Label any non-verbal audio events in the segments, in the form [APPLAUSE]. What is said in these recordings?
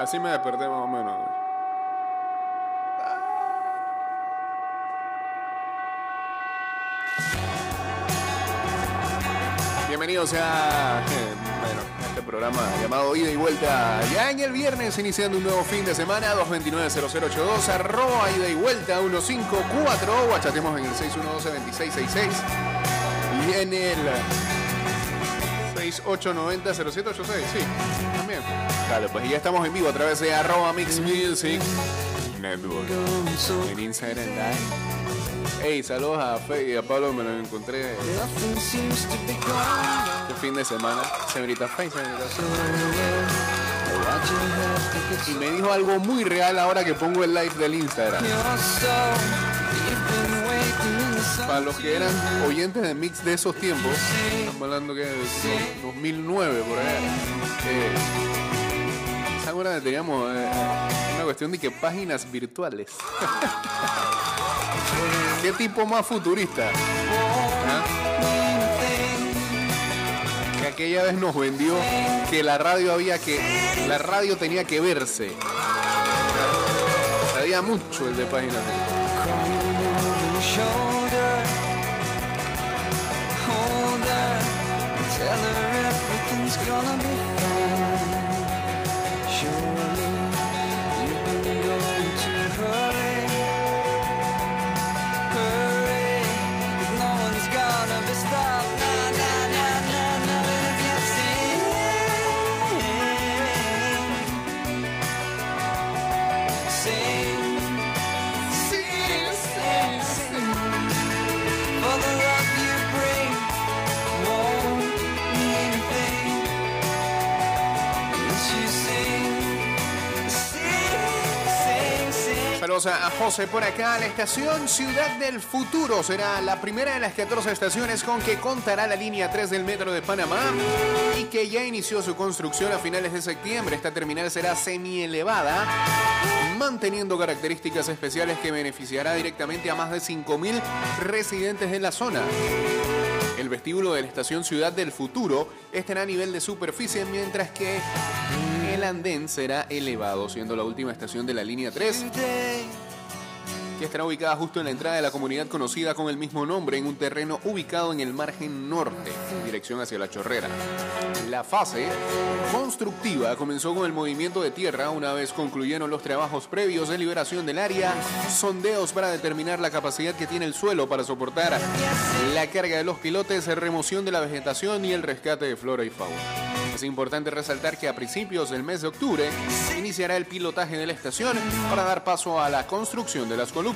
Así me desperté más o menos. Bienvenidos a eh, bueno, a este programa llamado Ida y Vuelta. Ya en el viernes iniciando un nuevo fin de semana, 229-0082, arroba Ida y Vuelta 154, guachatemos en el 612-2666 y en el 6890-0786, sí, también. Dale, pues ya estamos en vivo a través de arroba Mix Music Network en Instagram Live. Hey, saludos a Fe y a Pablo, me lo encontré este fin de semana. Señorita Fe, señorita Fe. Y me dijo algo muy real ahora que pongo el live del Instagram. Para los que eran oyentes de Mix de esos tiempos, estamos hablando que de 2009 por allá. Eh, ¿Se acuerdan que teníamos eh, una cuestión de que páginas virtuales? [LAUGHS] ¿Qué tipo más futurista? ¿Ah? Que aquella vez nos vendió que la radio había que. La radio tenía que verse. Sabía mucho el de gonna be A José por acá. La estación Ciudad del Futuro será la primera de las 14 estaciones con que contará la línea 3 del Metro de Panamá y que ya inició su construcción a finales de septiembre. Esta terminal será semi-elevada, manteniendo características especiales que beneficiará directamente a más de 5.000 residentes de la zona. El vestíbulo de la estación Ciudad del Futuro estará a nivel de superficie, mientras que el andén será elevado, siendo la última estación de la línea 3, que estará ubicada justo en la entrada de la comunidad conocida con el mismo nombre, en un terreno ubicado en el margen norte, en dirección hacia la chorrera. La fase constructiva comenzó con el movimiento de tierra una vez concluyeron los trabajos previos de liberación del área, sondeos para determinar la capacidad que tiene el suelo para soportar la carga de los pilotes, remoción de la vegetación y el rescate de flora y fauna. Es importante resaltar que a principios del mes de octubre iniciará el pilotaje de la estación para dar paso a la construcción de las columnas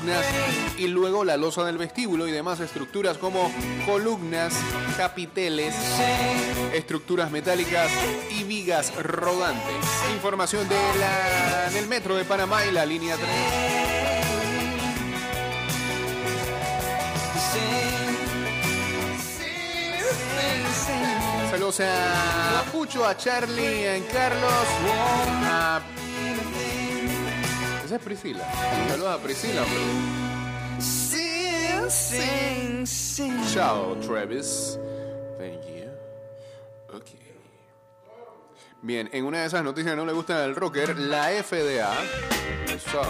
y luego la losa del vestíbulo y demás estructuras como columnas, capiteles, estructuras metálicas y vigas rodantes. Información de la, del metro de Panamá y la línea 3. Saludos a Pucho, a Charlie, a Carlos, a... Esa es Priscila. Saludos a Priscila. Chao, Travis. Thank you. Ok. Bien, en una de esas noticias que no le gustan al rocker, la FDA eso,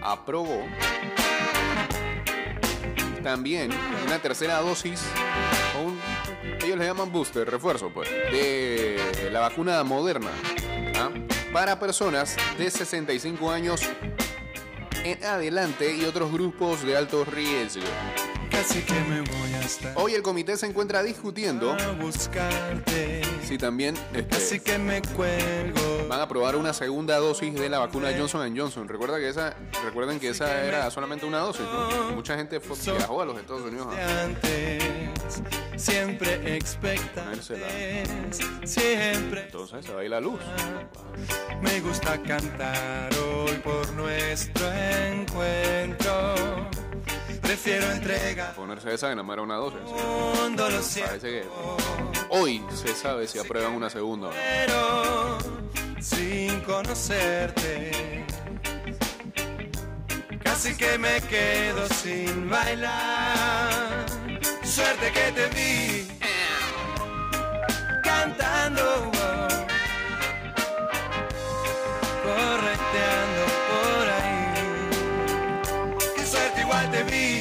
aprobó también una tercera dosis o un, ellos le llaman booster, refuerzo pues, de la vacuna moderna. Para personas de 65 años en adelante y otros grupos de alto riesgo. Casi que me voy a estar Hoy el comité se encuentra discutiendo si también este, Así que me cuelgo. van a probar una segunda dosis de la vacuna Johnson Johnson. Recuerda que esa, recuerden que esa era solamente una dosis. ¿no? Mucha gente fue, viajó a los Estados Unidos antes, siempre expectantes, siempre entonces se va a ir la luz. me gusta cantar hoy por nuestro encuentro. Prefiero entregar Ponerse esa nada más era una dosis. Parece que hoy se sabe si aprueban una segunda pero sin conocerte. Casi que me quedo sin bailar suerte que te vi cantando, correteando por ahí. Qué suerte igual te vi.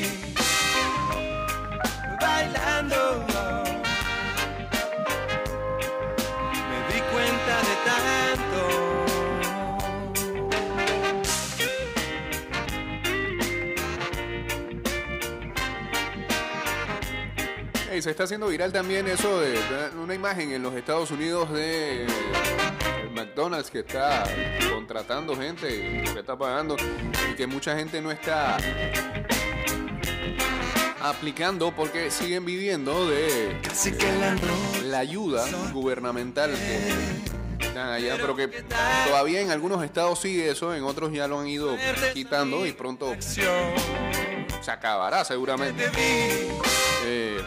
Se está haciendo viral también eso de, una imagen en los Estados Unidos de McDonald's que está contratando gente, que está pagando y que mucha gente no está aplicando porque siguen viviendo de Casi que la ayuda gubernamental que dan allá, pero que todavía en algunos estados sigue eso, en otros ya lo han ido quitando y pronto se acabará seguramente. Eh,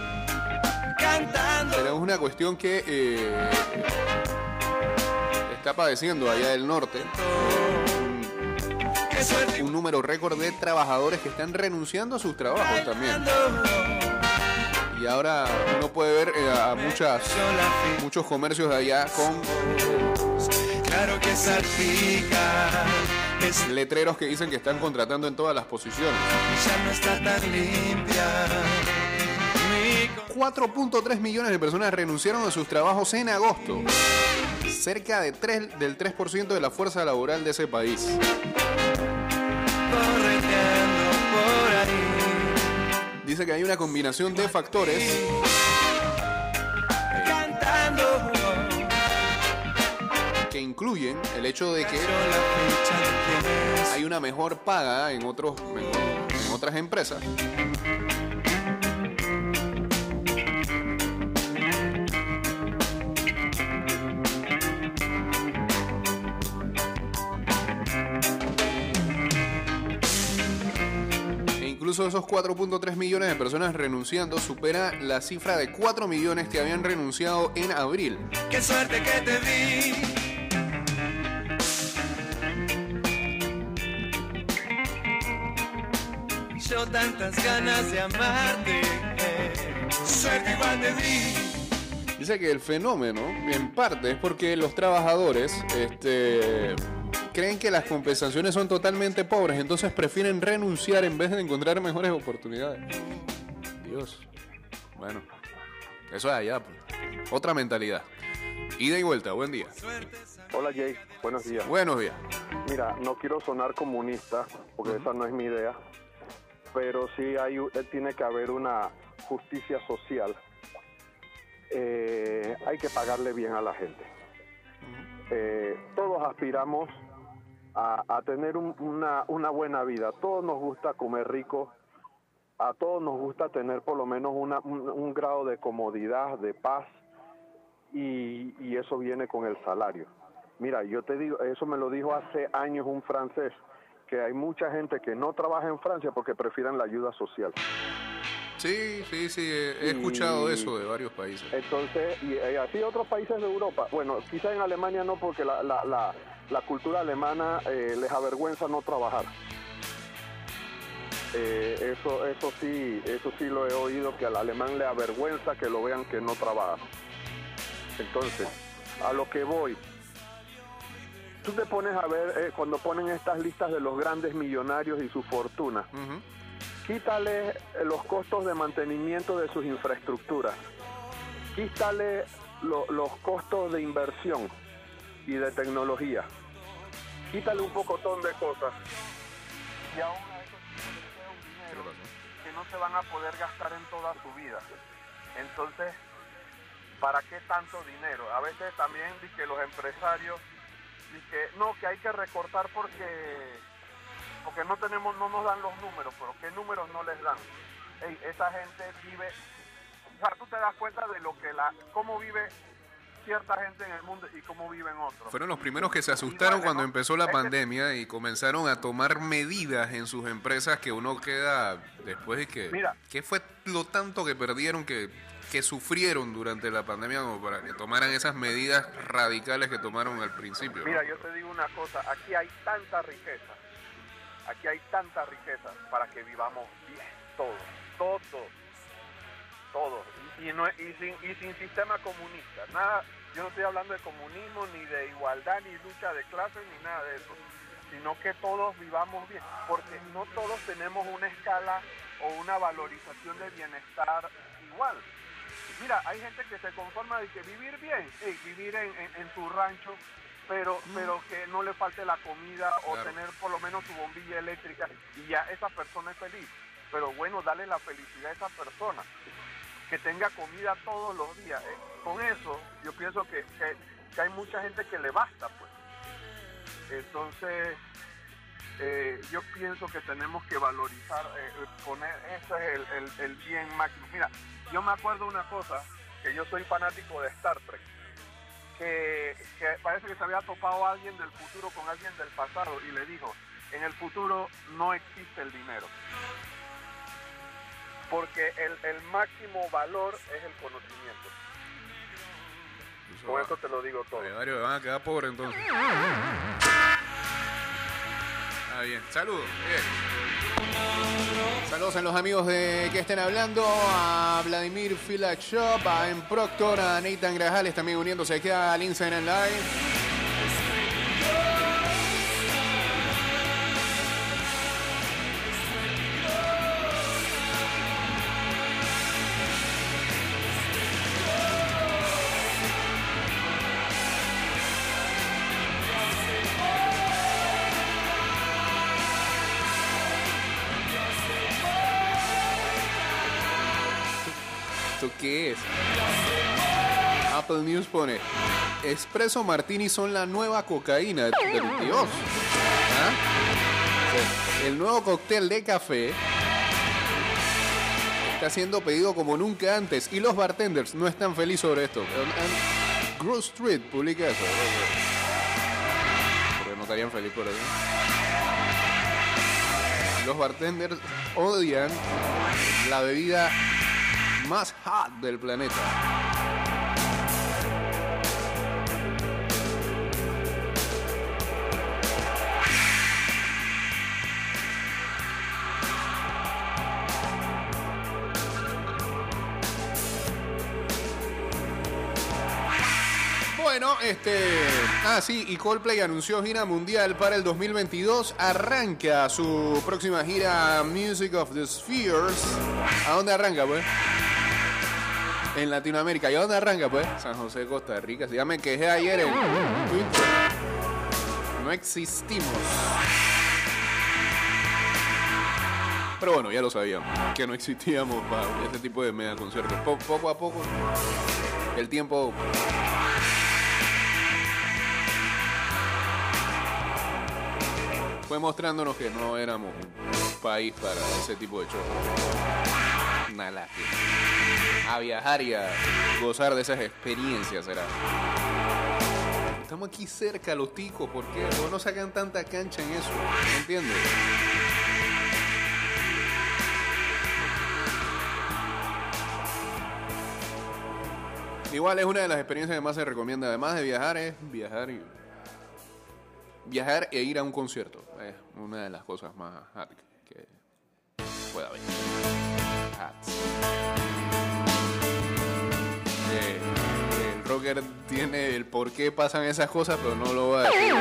cantando. pero es una cuestión que eh, está padeciendo allá del norte. Un número récord de trabajadores que están renunciando a sus trabajos también. Y ahora uno puede ver eh, a muchas, muchos comercios de allá con Claro que letreros que dicen que están contratando en todas las posiciones. ya no está tan limpia. Mi co- 4.3 millones de personas renunciaron a sus trabajos en agosto. Cerca de 3, del 3% de la fuerza laboral de ese país. Dice que hay una combinación de factores que incluyen el hecho de que hay una mejor paga en, otros, en otras empresas. Incluso esos 4.3 millones de personas renunciando supera la cifra de 4 millones que habían renunciado en abril. Qué suerte que te vi. Yo tantas ganas de amarte. Suerte igual te di. Dice que el fenómeno, en parte, es porque los trabajadores este, creen que las compensaciones son totalmente pobres, entonces prefieren renunciar en vez de encontrar mejores oportunidades. Dios. Bueno, eso es allá. pues. Otra mentalidad. Ida y vuelta, buen día. Hola Jay, buenos días. Buenos días. Mira, no quiero sonar comunista, porque esa no es mi idea, pero sí hay, eh, tiene que haber una justicia social. Eh, hay que pagarle bien a la gente. Eh, todos aspiramos a, a tener un- una, una buena vida. Todos nos gusta comer rico. A todos nos gusta tener por lo menos una- un, un grado de comodidad, de paz, y, y eso viene con el salario. Mira, yo te digo, eso me lo dijo hace años un francés, que hay mucha gente que no trabaja en Francia porque prefieren la ayuda social. Sí, sí, sí, he he escuchado eso de varios países. Entonces, y, así otros países de Europa, bueno, quizá en Alemania no, porque la, la, la, la cultura alemana eh, les avergüenza no trabajar. Eh, eso, eso sí, eso sí lo he oído, que al alemán le avergüenza que lo vean que no trabaja. Entonces, a lo que voy, tú te pones a ver eh, cuando ponen estas listas de los grandes millonarios y su fortuna, Ujú. quítale los costos de mantenimiento de sus infraestructuras, quítale lo- los costos de inversión y de tecnología, quítale un pocotón de cosas. Y aún a eso se les queda un dinero que no se van a poder gastar en toda su vida. Entonces, ¿para qué tanto dinero? A veces también que los empresarios que no, que hay que recortar porque porque no tenemos, no nos dan los números, pero ¿qué números no les dan? Ey, esa gente vive, o sea, tú te das cuenta de lo que la, cómo vive cierta gente en el mundo y cómo viven otros. Fueron los primeros que se asustaron cuando empezó la pandemia y comenzaron a tomar medidas en sus empresas que uno queda después de que... Mira. ¿Qué fue lo tanto que perdieron, que, que sufrieron durante la pandemia como para que tomaran esas medidas radicales que tomaron al principio? ¿no? Mira, yo te digo una cosa, aquí hay tanta riqueza, aquí hay tanta riqueza para que vivamos bien, todos, todos, todos, y, no, y, sin, y sin sistema comunista, nada, yo no estoy hablando de comunismo, ni de igualdad, ni lucha de clases, ni nada de eso, sino que todos vivamos bien, porque no todos tenemos una escala o una valorización de bienestar igual. Mira, hay gente que se conforma de que vivir bien, vivir en, en- en su rancho, pero pero que no le falte la comida o tener por lo menos su bombilla eléctrica y ya esa persona es feliz. Pero bueno, dale la felicidad a esa persona. Que tenga comida todos los días. Eh, con eso yo pienso que, que, hay mucha gente que le basta, pues. Entonces, eh, yo pienso que tenemos que valorizar, eh, poner, eso es el, el- bien máximo. Mira, yo me acuerdo una cosa, que yo soy fanático de Star Trek, que, que parece que se había topado alguien del futuro con alguien del pasado y le dijo, en el futuro no existe el dinero. Porque el, el máximo valor es el conocimiento. Con eso te lo digo todo. Oye, varios van a quedar pobres entonces. Ah, bien. Saludos. Bien. Saludos a los amigos de que estén hablando, a Vladimir Filak Shop, a En Proctor, a Nathan Grajales también uniéndose aquí al Instagram Live. ¿Esto qué es? Apple News pone, Espresso Martini son la nueva cocaína del Dios. ¿Ah? El nuevo cóctel de café está siendo pedido como nunca antes y los bartenders no están felices sobre esto. Groove Street publica eso. Porque no estarían felices por eso. Los bartenders odian la bebida más hot del planeta. Bueno, este. Ah, sí, y Coldplay anunció gira mundial para el 2022. Arranca su próxima gira Music of the Spheres. ¿A dónde arranca, pues? En Latinoamérica. ¿Y dónde arranca, pues? San José, Costa Rica. Si ya me quejé ayer en. No existimos. Pero bueno, ya lo sabíamos. Que no existíamos para este tipo de mega conciertos. Po- poco a poco. El tiempo fue mostrándonos que no éramos un país para ese tipo de shows. Una. A viajar y a gozar de esas experiencias será. Estamos aquí cerca, los ticos, ¿por qué? ¿Por qué no sacan tanta cancha en eso? ¿Me entiendes? Igual es una de las experiencias que más se recomienda, además de viajar, es viajar y viajar e ir a un concierto. Es una de las cosas más hard que pueda haber. Hats. Tiene el por qué pasan esas cosas, pero no lo va a decir.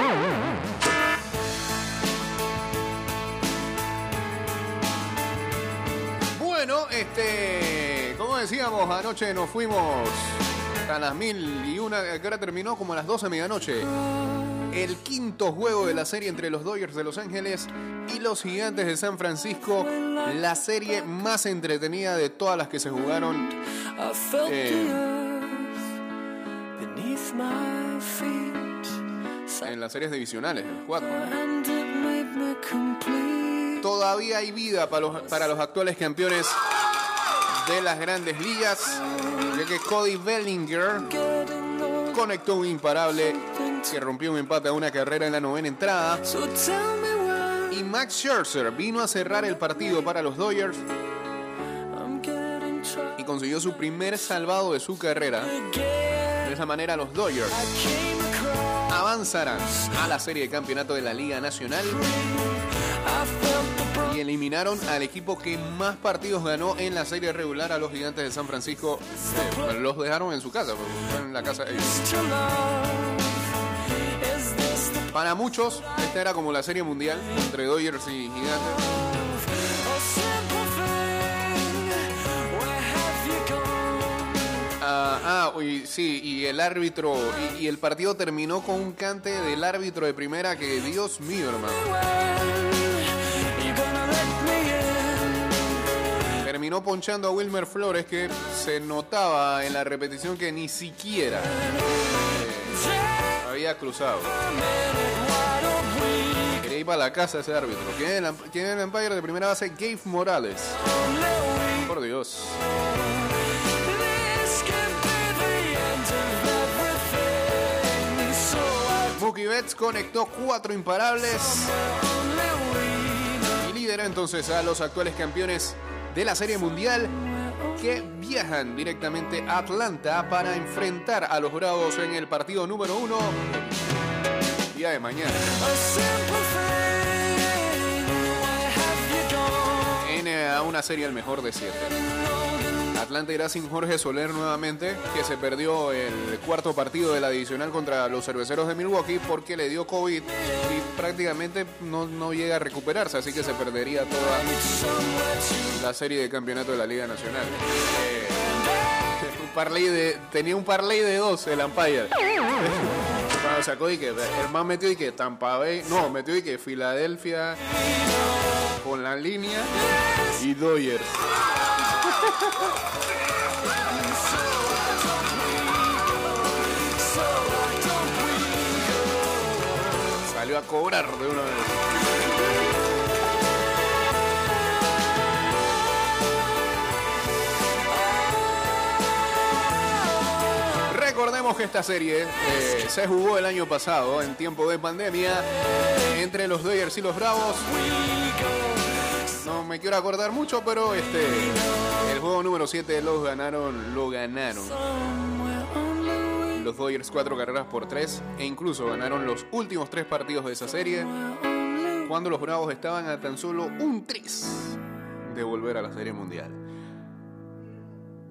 Bueno, este, como decíamos, anoche nos fuimos a las mil y una, que hora terminó como a las 12 de medianoche. El quinto juego de la serie entre los Dodgers de Los Ángeles y los Gigantes de San Francisco, la serie más entretenida de todas las que se jugaron Eh. En las series divisionales, cuatro. Made me complete. Todavía hay vida para los, para los actuales campeones de las grandes ligas, ya que Cody Bellinger conectó un imparable que rompió un empate a una carrera en la novena entrada. Y Max Scherzer vino a cerrar el partido para los Dodgers y consiguió su primer salvado de su carrera. Esa manera los Dodgers avanzarán a la serie de campeonato de la Liga Nacional y eliminaron al equipo que más partidos ganó en la serie regular a los gigantes de San Francisco. Los dejaron en su casa, fueron en la casa de ellos. Para muchos, esta era como la serie mundial entre Dodgers y gigantes. Y, sí, y el árbitro, y, el partido terminó con un cante del árbitro de primera que, Dios mío, hermano. Terminó ponchando a Wilmer Flores que se notaba en la repetición que ni siquiera eh, había cruzado. Quería ir para la casa ese árbitro. ¿Quién es el, amp- quién es el umpire de primera base? Gabe Morales. Por Dios. Mookie Betts conectó cuatro imparables y lidera entonces a los actuales campeones de la Serie Mundial que viajan directamente a Atlanta para enfrentar a los Bravos en el partido número uno día de mañana en una serie al mejor de siete. Atlanta irá sin Jorge Soler nuevamente, que se perdió el cuarto partido de la divisional contra los cerveceros de Milwaukee porque le dio COVID y prácticamente no, no llega a recuperarse, así que se perdería toda la serie de campeonato de la Liga Nacional. Eh, un parlay de, tenía un parlay de dos el. Cuando sacó y que el man metió y que Tampa Bay, no, metió y que Filadelfia con la línea y Dodgers. Salió a cobrar de una vez. Recordemos que esta serie eh, se jugó el año pasado en tiempo de pandemia entre los Dodgers y los Bravos. No me quiero acordar mucho, pero este el juego número 7 los ganaron, lo ganaron. Los Dodgers cuatro carreras por tres e incluso ganaron los últimos tres partidos de esa serie cuando los Bravos estaban a tan solo un tris de volver a la Serie Mundial.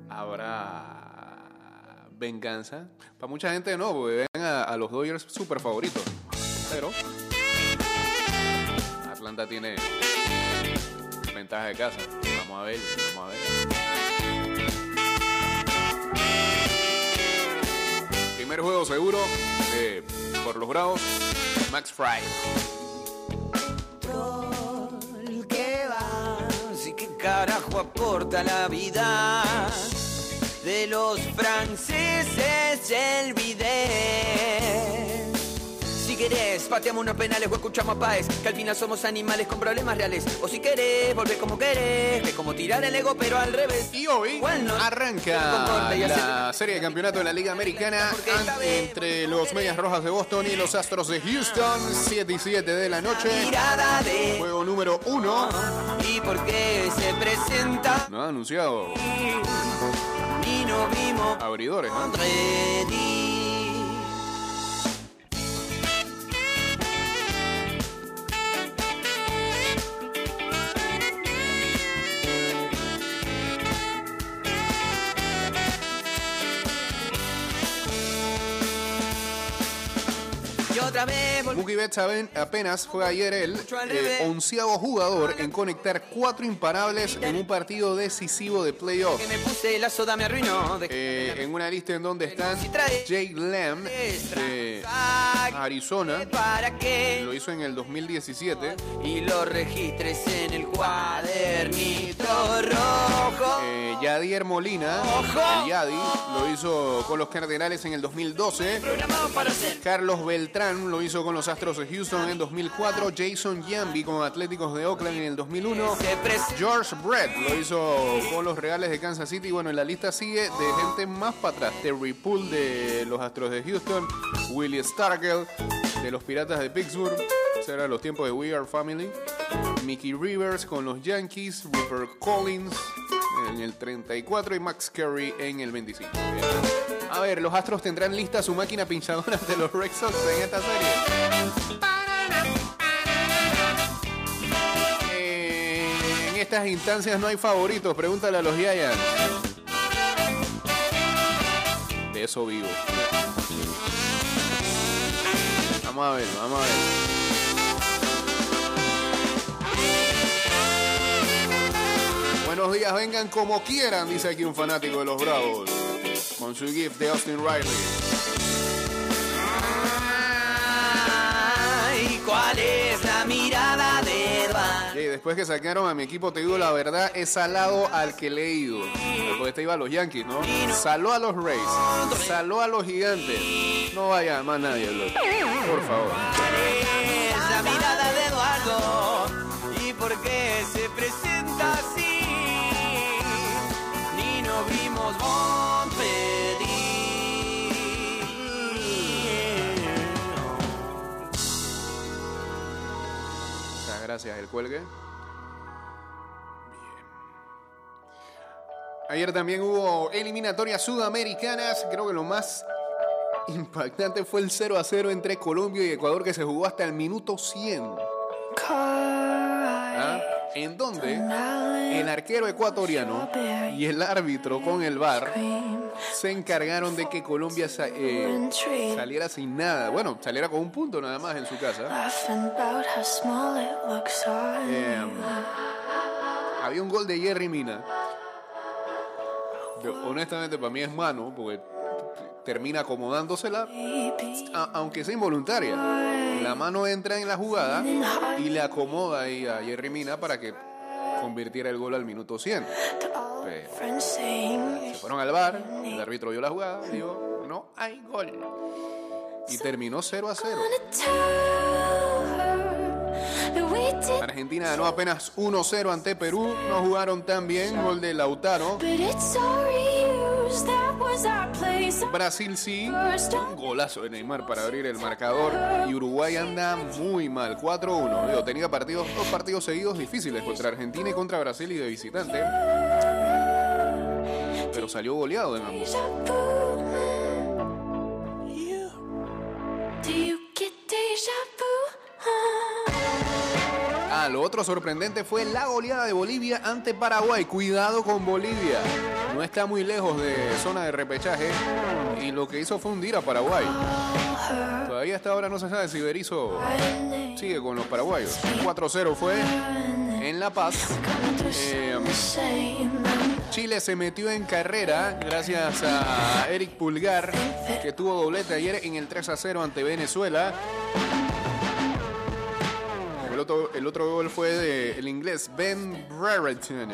Habrá venganza. Para mucha gente no, porque ven a, a los Dodgers super favoritos. Pero Atlanta tiene ventaja de casa. Vamos a ver, vamos a ver. Primer juego seguro eh, por los Bravos. Max Fry. ¿Qué va? Sí, ¿qué carajo aporta la vida? De los franceses el bidet. Querés, pateamos unos penales o escuchamos a Páez, que al final somos animales con problemas reales. O si querés, volver como querés, que es como tirar el ego, pero al revés. Y hoy Bueno, arranca y la serie de campeonato de la Liga Americana entre los Medias Rojas de Boston y los Astros de Houston, 7 y 7 de la noche. Juego número 1. y por qué se presenta No ha anunciado abridores, ¿no? Otra vez Mookie Betts apenas fue ayer el eh, onceavo jugador en conectar cuatro imparables en un partido decisivo de. De Eh, en una lista en donde están Jake Lamb de Arizona, lo hizo en el 2017. y lo registres en el cuadernito rojo. Eh, Yadier Molina, el Yadi, lo hizo con los Cardenales en el 2012. Programado para ser Carlos Beltrán lo hizo con los Astros de Houston en 2004. Jason Yambi con Atléticos de Oakland en el 2001. se presenta. George Brett lo hizo con los Reales de Kansas City. Bueno, en la lista sigue de gente más para atrás. Terry Poole de los Astros de Houston. Willie Stargell de los Piratas de Pittsburgh. Eran los tiempos de We Are Family. Mickey Rivers con los Yankees. Rupert Collins en el 34 y Max Curry en el 25. Bien. A ver, los Astros tendrán lista su máquina pinchadora de los Red Sox en esta serie. Eh, en estas instancias no hay favoritos, pregúntale a los Giants. De eso vivo. Vamos a ver, vamos a ver. Buenos días, vengan como quieran, dice aquí un fanático de los Bravos. Con su gift de Austin Riley. Ay, ¿cuál es la mirada de Edward? Sí, después que sacaron a mi equipo, te digo la verdad, he salado al que le he ido. Después te iba a los Yankees, ¿no? Saló a los Rays, saló a los Gigantes. No vaya más nadie, loco. Por favor. Esa mirada de Eduardo y por qué se presenta así. Pedir. Muchas gracias, el cuelgue. Bien. Ayer también hubo eliminatorias sudamericanas. Creo que lo más impactante fue el 0 a 0 entre Colombia y Ecuador que se jugó hasta el minuto 100. En donde el arquero ecuatoriano y el árbitro con el VAR se encargaron de que Colombia sa- eh, saliera sin nada. Bueno, saliera con un punto nada más en su casa. Eh, había un gol de Jerry Mina. Yo, honestamente, para mí es mano, porque termina acomodándosela, aunque sea involuntaria. La mano entra en la jugada y le acomoda ahí a Jerry Mina para que convirtiera el gol al minuto 100. Pero se fueron al bar, el árbitro vio la jugada, dijo, no hay gol. Y terminó 0 a 0. Argentina ganó apenas 1-0 ante Perú. No jugaron tan bien. Gol de Lautaro. Brasil sí. Un golazo de Neymar para abrir el marcador. Y Uruguay anda muy mal. 4-1. Digo, tenía partidos, dos partidos seguidos difíciles contra Argentina y contra Brasil y de visitante. Pero salió goleado en ambos. Lo otro sorprendente fue la goleada de Bolivia ante Paraguay. Cuidado con Bolivia. No está muy lejos de zona de repechaje. Y lo que hizo fue hundir a Paraguay. Todavía hasta ahora no se sabe si Berizzo sigue con los paraguayos. 4-0 fue en La Paz. Eh, Chile se metió en carrera gracias a Eric Pulgar, que tuvo doblete ayer en el 3 0 ante Venezuela. El otro, el otro gol fue del inglés Ben Brereton,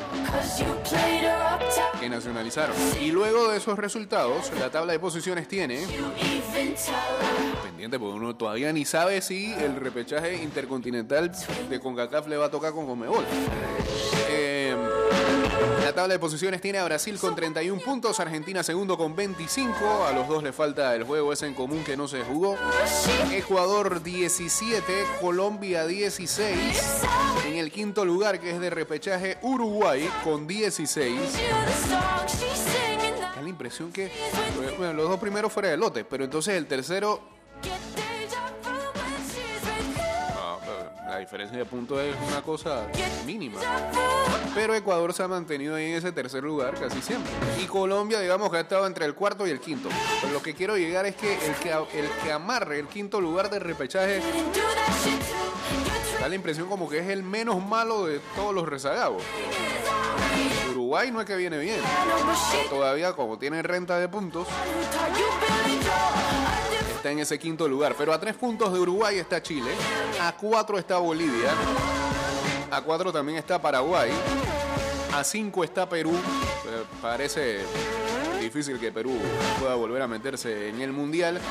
que nacionalizaron. Y luego de esos resultados, la tabla de posiciones tiene pendiente, porque uno todavía ni sabe si el repechaje intercontinental de CONCACAF le va a tocar con Comebol. Eh, la tabla de posiciones tiene a Brasil con 31 puntos, Argentina segundo con 25, a los dos le falta el juego ese en común que no se jugó. Ecuador 17, Colombia 16. En el quinto lugar, que es de repechaje, Uruguay con 16. Da la impresión que bueno, los dos primeros fuera de lote, pero entonces el tercero, la diferencia de puntos es una cosa mínima. Pero Ecuador se ha mantenido ahí en ese tercer lugar casi siempre. Y Colombia, digamos que ha estado entre el cuarto y el quinto. Pero lo que quiero llegar es que el que, el que amarre el quinto lugar de repechaje da la impresión como que es el menos malo de todos los rezagados. Uruguay no es que viene bien. Todavía como tiene renta de puntos, está en ese quinto lugar. Pero a tres puntos de Uruguay está Chile, a cuatro está Bolivia, a cuatro también está Paraguay, a cinco está Perú. Eh, parece difícil que Perú pueda volver a meterse en el Mundial.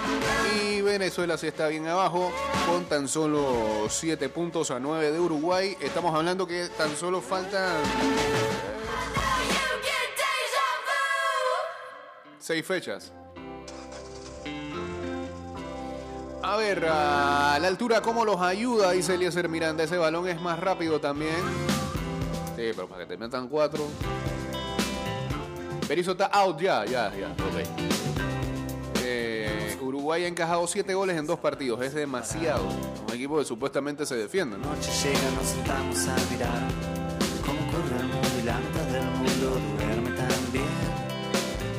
Y Venezuela sí está bien abajo, con tan solo siete puntos a nueve de Uruguay. Estamos hablando que tan solo faltan seis fechas. A ver, a la altura, ¿cómo los ayuda? Dice Eliezer Miranda. Ese balón es más rápido también. Sí, pero para que te metan cuatro. Berizzo está out ya, ya, ya. ok. Eh, Uruguay ha encajado siete goles en dos partidos. Es demasiado. Un equipo que supuestamente se defiende, ¿no? noche llega, nos sentamos a mirar cómo corre el mundo y la mitad del mundo duerme también.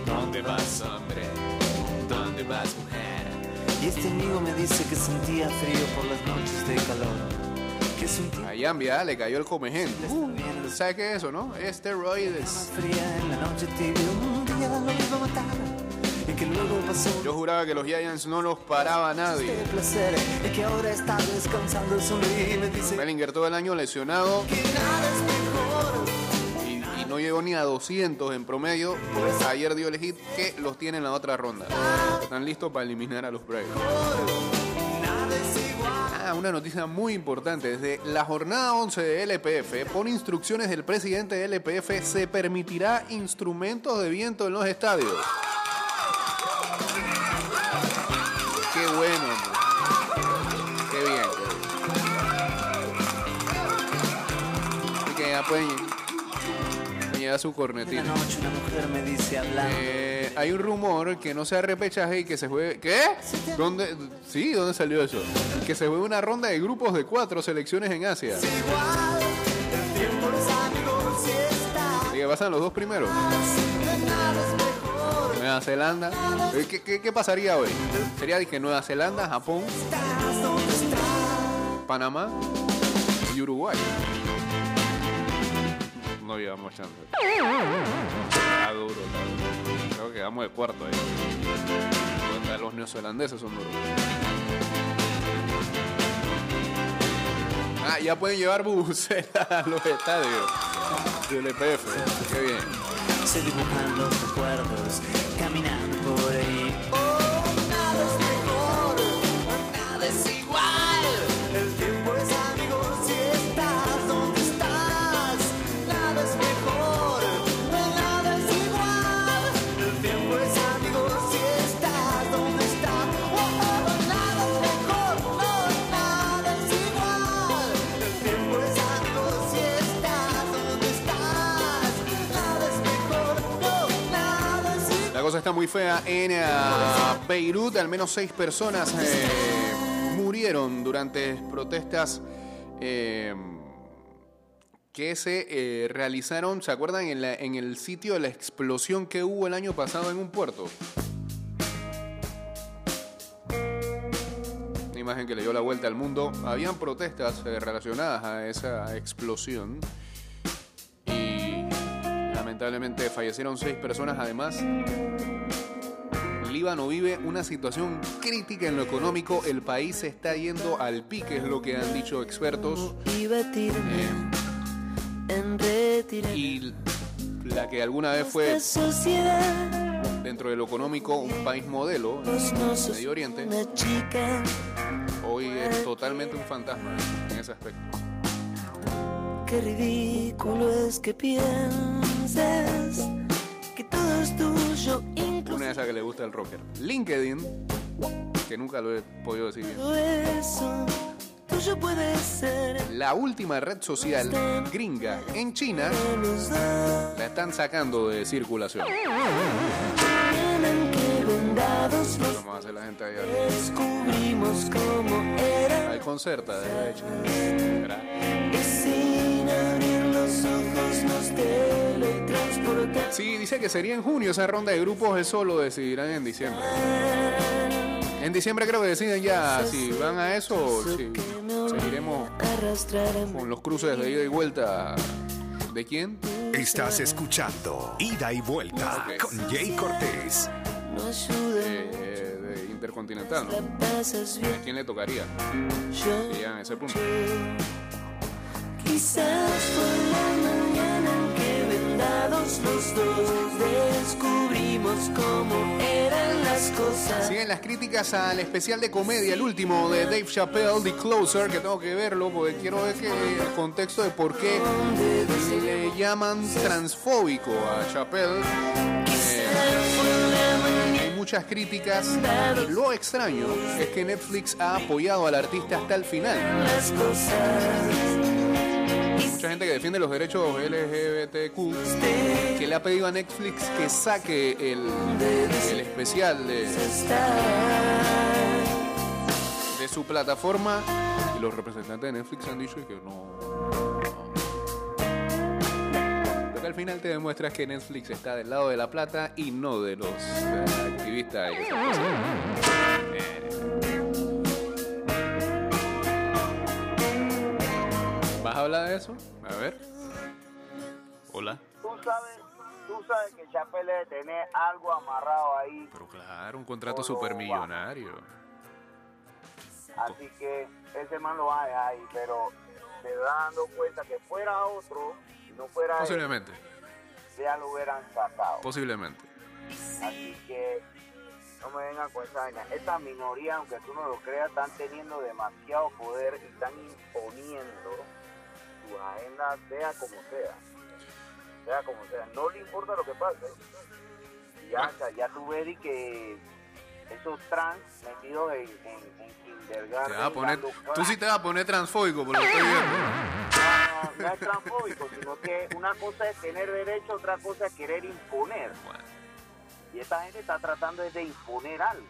¿Dónde vas, hombre? ¿Dónde vas, mujer? Y este amigo me dice que sentía frío por las noches de calor. Que sentía A Yambia le cayó el comején. Uh, ¿Sabe qué es eso, no? Esteroides. fría en la noche tibia, un día lo iba a matar. Y y que luego pasó. Yo juraba que los Giants no los paraba nadie. Este placer es que ahora está descansando, sonríe y me dice Bellinger todo el año lesionado que nada es no llegó ni a 200 en promedio. Ayer dio el hit que los tiene en la otra ronda. Están listos para eliminar a los Braves. Ah, una noticia muy importante. Desde la jornada 11 de LPF, por instrucciones del presidente de LPF, se permitirá instrumentos de viento en los estadios. Su Una cornetina. noche una mujer me dice hablando. Eh, hay un rumor que no sea repechaje y que se juegue. ¿Qué? ¿Dónde? Sí, ¿dónde salió eso? Que se juegue una ronda de grupos de cuatro selecciones en Asia. Y que pasan los dos primeros. Nueva Zelanda. Eh, ¿Qué, qué, qué pasaría hoy? Sería que Nueva Zelanda, Japón. Panamá y Uruguay. No llevamos chance. Está duro, está duro. Creo que vamos de cuarto ahí. Los neozelandeses son duros. Ah, ya pueden llevar bubucelas a los estadios del EPF. Qué bien. Se dibujan los recuerdos caminando por ahí. Muy fea en ah, Beirut. Al menos seis personas eh, murieron durante protestas eh, que se realizaron, ¿se acuerdan? En, la- en el sitio de la explosión que hubo el año pasado en un puerto. Una imagen que le dio la vuelta al mundo. Habían protestas relacionadas a esa explosión. Y lamentablemente fallecieron seis personas. Además, Líbano vive una situación crítica en lo económico. El país se está yendo al pique, es lo que han dicho expertos. En Y la que alguna vez fue dentro de lo económico un país modelo, sos Medio Oriente, hoy es totalmente un fantasma en ese aspecto. Qué ridículo es que pienses que todo es tuyo, esas que le gusta el rocker. LinkedIn, que nunca lo he podido decir bien. La última red social gringa en China la están sacando de circulación. Vamos a hacer la gente allá. descubrimos cómo era. Al concerta de hecho. Los ojos nos teletransportamos. Sí, dice que sería en junio esa ronda de grupos, eso lo decidirán en diciembre. En diciembre creo que deciden ya si van a eso o si seguiremos con los cruces de ida y vuelta. ¿De quién? Estás escuchando Ida y Vuelta con Jay Cortés. Eh, eh, de Intercontinental, ¿A quién le tocaría? A ese punto. Quizás fue la mañana en que vendados los dos descubrimos cómo eran las cosas. Siguen las críticas al especial de comedia, el último de Dave Chappelle, The Closer, que tengo que verlo porque quiero ver que el contexto de por qué le llaman transfóbico a Chappelle. Eh, hay muchas críticas. Lo extraño es que Netflix ha apoyado al artista hasta el final. Las cosas. Mucha gente que defiende los derechos LGBTQ que le ha pedido a Netflix que saque el, el especial de, su plataforma y los representantes de Netflix han dicho que no. al final te demuestras que Netflix está del lado de la plata y no de los eh, activistas. y cosas. ¿Vas a hablar de eso? A ver. Hola. Tú sabes, tú sabes que Chappelle debe tener algo amarrado ahí. Pero claro, un contrato supermillonario. Así que ese man lo va a dejar ahí, pero va dando cuenta que fuera otro, si no fuera él, Posiblemente, ya lo hubieran sacado. posiblemente. Así que no me vengan con esa vaina. Esta minoría, aunque tú no lo creas, están teniendo demasiado poder y están imponiendo su agenda, sea como sea. Sea como sea. No le importa lo que pase. Ya, o sea, ya tú ves y que esos trans metidos en, en, en Te kindergarten. vas a poner, dando tú sí te vas a poner transfóbico por lo que estoy viendo. No, no, no es transfóbico, sino que una cosa es tener derecho, otra cosa es querer imponer. Bueno, Y esta gente está tratando de imponer algo.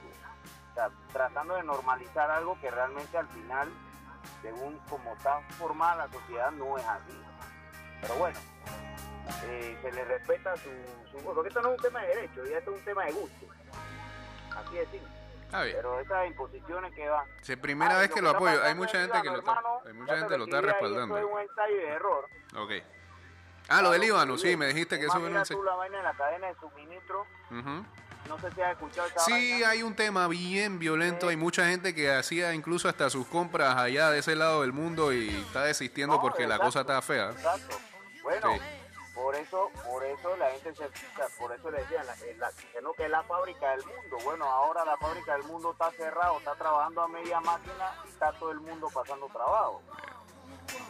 O sea, tratando de normalizar algo que realmente al final, según como está formada la sociedad, no es así. Pero bueno, eh, se le respeta su, su... Porque esto no es un tema de derecho, ya esto es un tema de gusto. Así simple. está bien. Pero esas imposiciones que van... Es primera Ay, vez que lo apoyo, hay mucha en gente que lo está, hay mucha gente te lo está respaldando. Es un ensayo de error. Ok. Ah, lo de Líbano, sí, me dijiste que eso no sé. tú la vaina en la cadena de suministro. Ujú. No sé si has escuchado esa Sí, vaina. hay un tema bien violento. Sí. Hay mucha gente que hacía incluso hasta sus compras allá de ese lado del mundo y está desistiendo No, porque la cosa está fea. Exacto. Bueno, Sí. por eso, por eso la gente se, por eso le decían la- la- que no que es la fábrica del mundo. Bueno, ahora la fábrica del mundo está cerrada, está trabajando a media máquina y está todo el mundo pasando trabajo.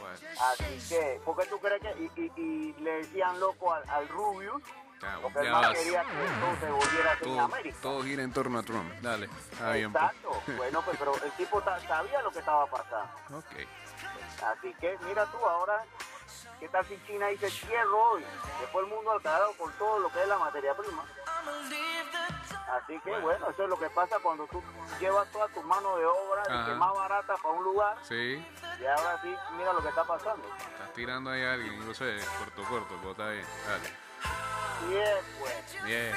Bueno, Así que, ¿por qué tú crees que y, y- y le decían loco al, al Rubius? Ya, Porque vas. quería que todo se volviera así en Todo, América. todo gira en torno a Trump. Dale, está bien. pues. Exacto. Bueno, pues, pero el tipo sabía lo que estaba pasando. Ok. Así que mira tú ahora, ¿qué tal si China dice cierro hoy? Después el mundo al carajo por todo lo que es la materia prima. Así que bueno, eso es lo que pasa cuando tú llevas toda tu mano de obra Ajá. que más barata para un lugar Sí, y ahora sí, mira lo que está pasando. estás tirando ahí a alguien, no sé, corto, corto, pero está bien. Dale. Bien, pues. Bien.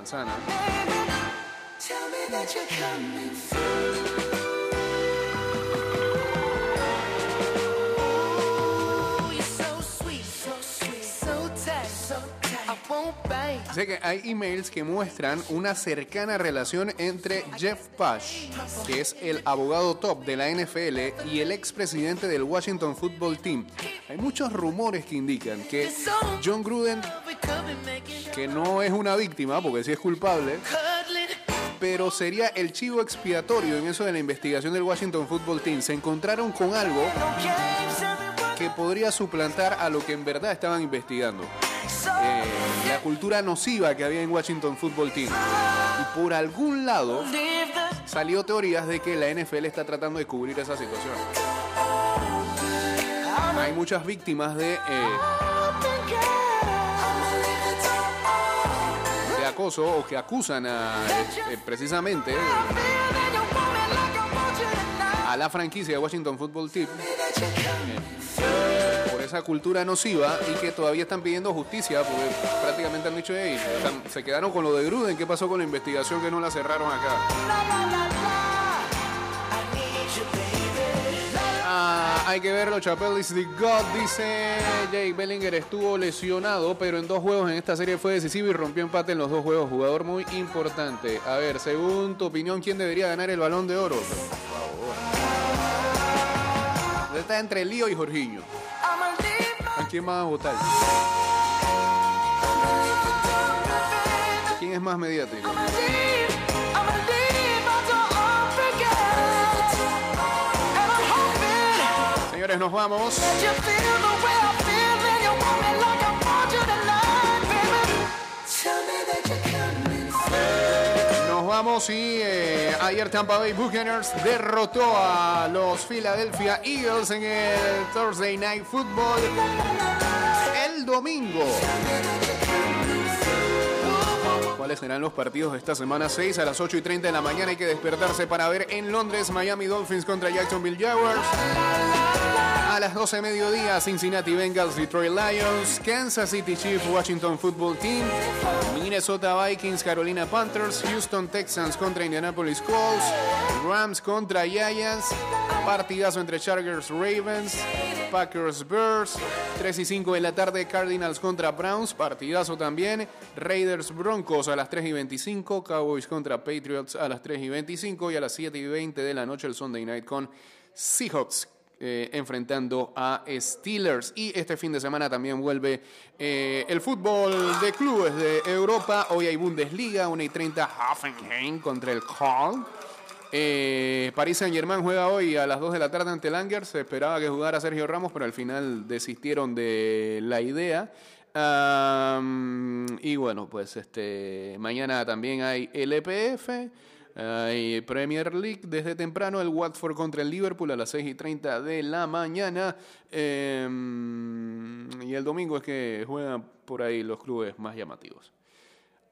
Manzana. Sé que hay emails que muestran una cercana relación entre Jeff Pash, que es el abogado top de la NFL, y el expresidente del Washington Football Team. Hay muchos rumores que indican que John Gruden, que no es una víctima, porque sí es culpable, pero sería el chivo expiatorio en eso de la investigación del Washington Football Team. Se encontraron con algo que podría suplantar a lo que en verdad estaban investigando. Eh, la cultura nociva que había en Washington Football Team. Y por algún lado salió teorías de que la NFL está tratando de cubrir esa situación. Hay muchas víctimas de, eh, acoso o que acusan a, eh, precisamente a la franquicia de Washington Football Team esa cultura nociva y que todavía están pidiendo justicia porque prácticamente han dicho, hey, se quedaron con lo de Gruden, ¿qué pasó con la investigación que no la cerraron acá? Ah, hay que verlo, Chappelle is the God, dice Jake Bellinger estuvo lesionado, pero en dos juegos en esta serie fue decisivo y rompió empate en los dos juegos, jugador muy importante. A ver, según tu opinión, ¿quién debería ganar el balón de oro? Está entre Lío y Jorginho. Quién van a votar? ¿Quién es más mediático? Señores, nos vamos. you you you. Tell me that. Nos vamos y eh, ayer Tampa Bay Buccaneers derrotó a los Philadelphia Eagles en el Thursday Night Football el domingo. ¿Cuáles serán los partidos de esta semana? 6 a las 8 y 30 de la mañana hay que despertarse para ver en Londres Miami Dolphins contra Jacksonville Jaguars. A las 12 de mediodía, Cincinnati Bengals, Detroit Lions, Kansas City Chiefs, Washington Football Team, Minnesota Vikings, Carolina Panthers, Houston Texans contra Indianapolis Colts, Rams contra Giants, partidazo entre Chargers Ravens, Packers Bears, 3 y 5 de la tarde, Cardinals contra Browns, partidazo también, Raiders Broncos a las 3 y 25, Cowboys contra Patriots a las 3 y 25 y a las 7 y 20 de la noche el Sunday Night con Seahawks eh, enfrentando a Steelers. Y este fin de semana también vuelve eh, el fútbol de clubes de Europa. Hoy hay Bundesliga, 1 y 30 Hoffenheim contra el Köln. Eh, París Saint Germain juega hoy a las 2 de la tarde ante el Angers. Se esperaba que jugara Sergio Ramos, pero al final desistieron de la idea. Y bueno, pues este mañana también hay LPF. Hay Premier League desde temprano, el Watford contra el Liverpool a las 6 y 30 de la mañana. Eh, y el domingo es que juegan por ahí los clubes más llamativos.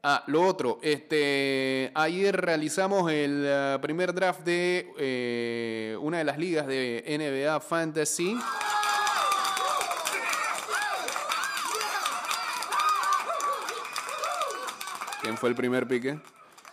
Ah, lo otro, este, ayer realizamos el eh, primer draft de eh, una de las ligas de NBA Fantasy. ¿Quién fue el primer pique?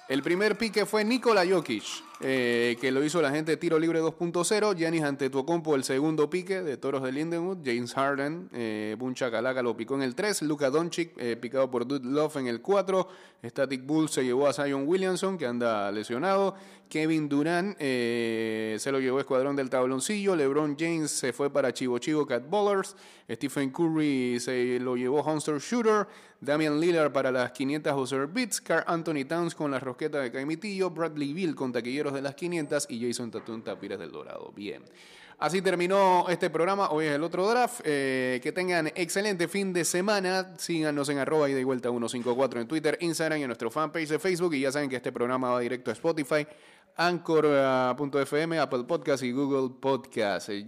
El primer pique fue Nikola Jokic, eh, que lo hizo la gente de Tiro Libre 2.0. Giannis Antetokounmpo el segundo pique de Toros de Lindenwood. James Harden, eh, Buncha Calaca lo picó en el 3. Luka Doncic, eh, picado por Dude Love en el 4. Static Bull se llevó a Zion Williamson, que anda lesionado. Kevin Durant eh, se lo llevó Escuadrón del Tabloncillo. LeBron James se fue para Chivo Chivo Cat Ballers. Stephen Curry se lo llevó Hunter Shooter. Damian Lillard para las 500 User Beats. Carl Anthony Towns con la rosqueta de Caimitillo. Bradley Bill con taquilleros de las 500. Y Jason Tatum Tapires del Dorado. Bien. Así terminó este programa. Hoy es el otro draft. Eh, que tengan excelente fin de semana. Síganos en arroba y de vuelta 154 en Twitter, Instagram y en nuestro fanpage de Facebook. Y ya saben que este programa va directo a Spotify, Anchor.fm, Apple Podcast y Google Podcast. Eh, ya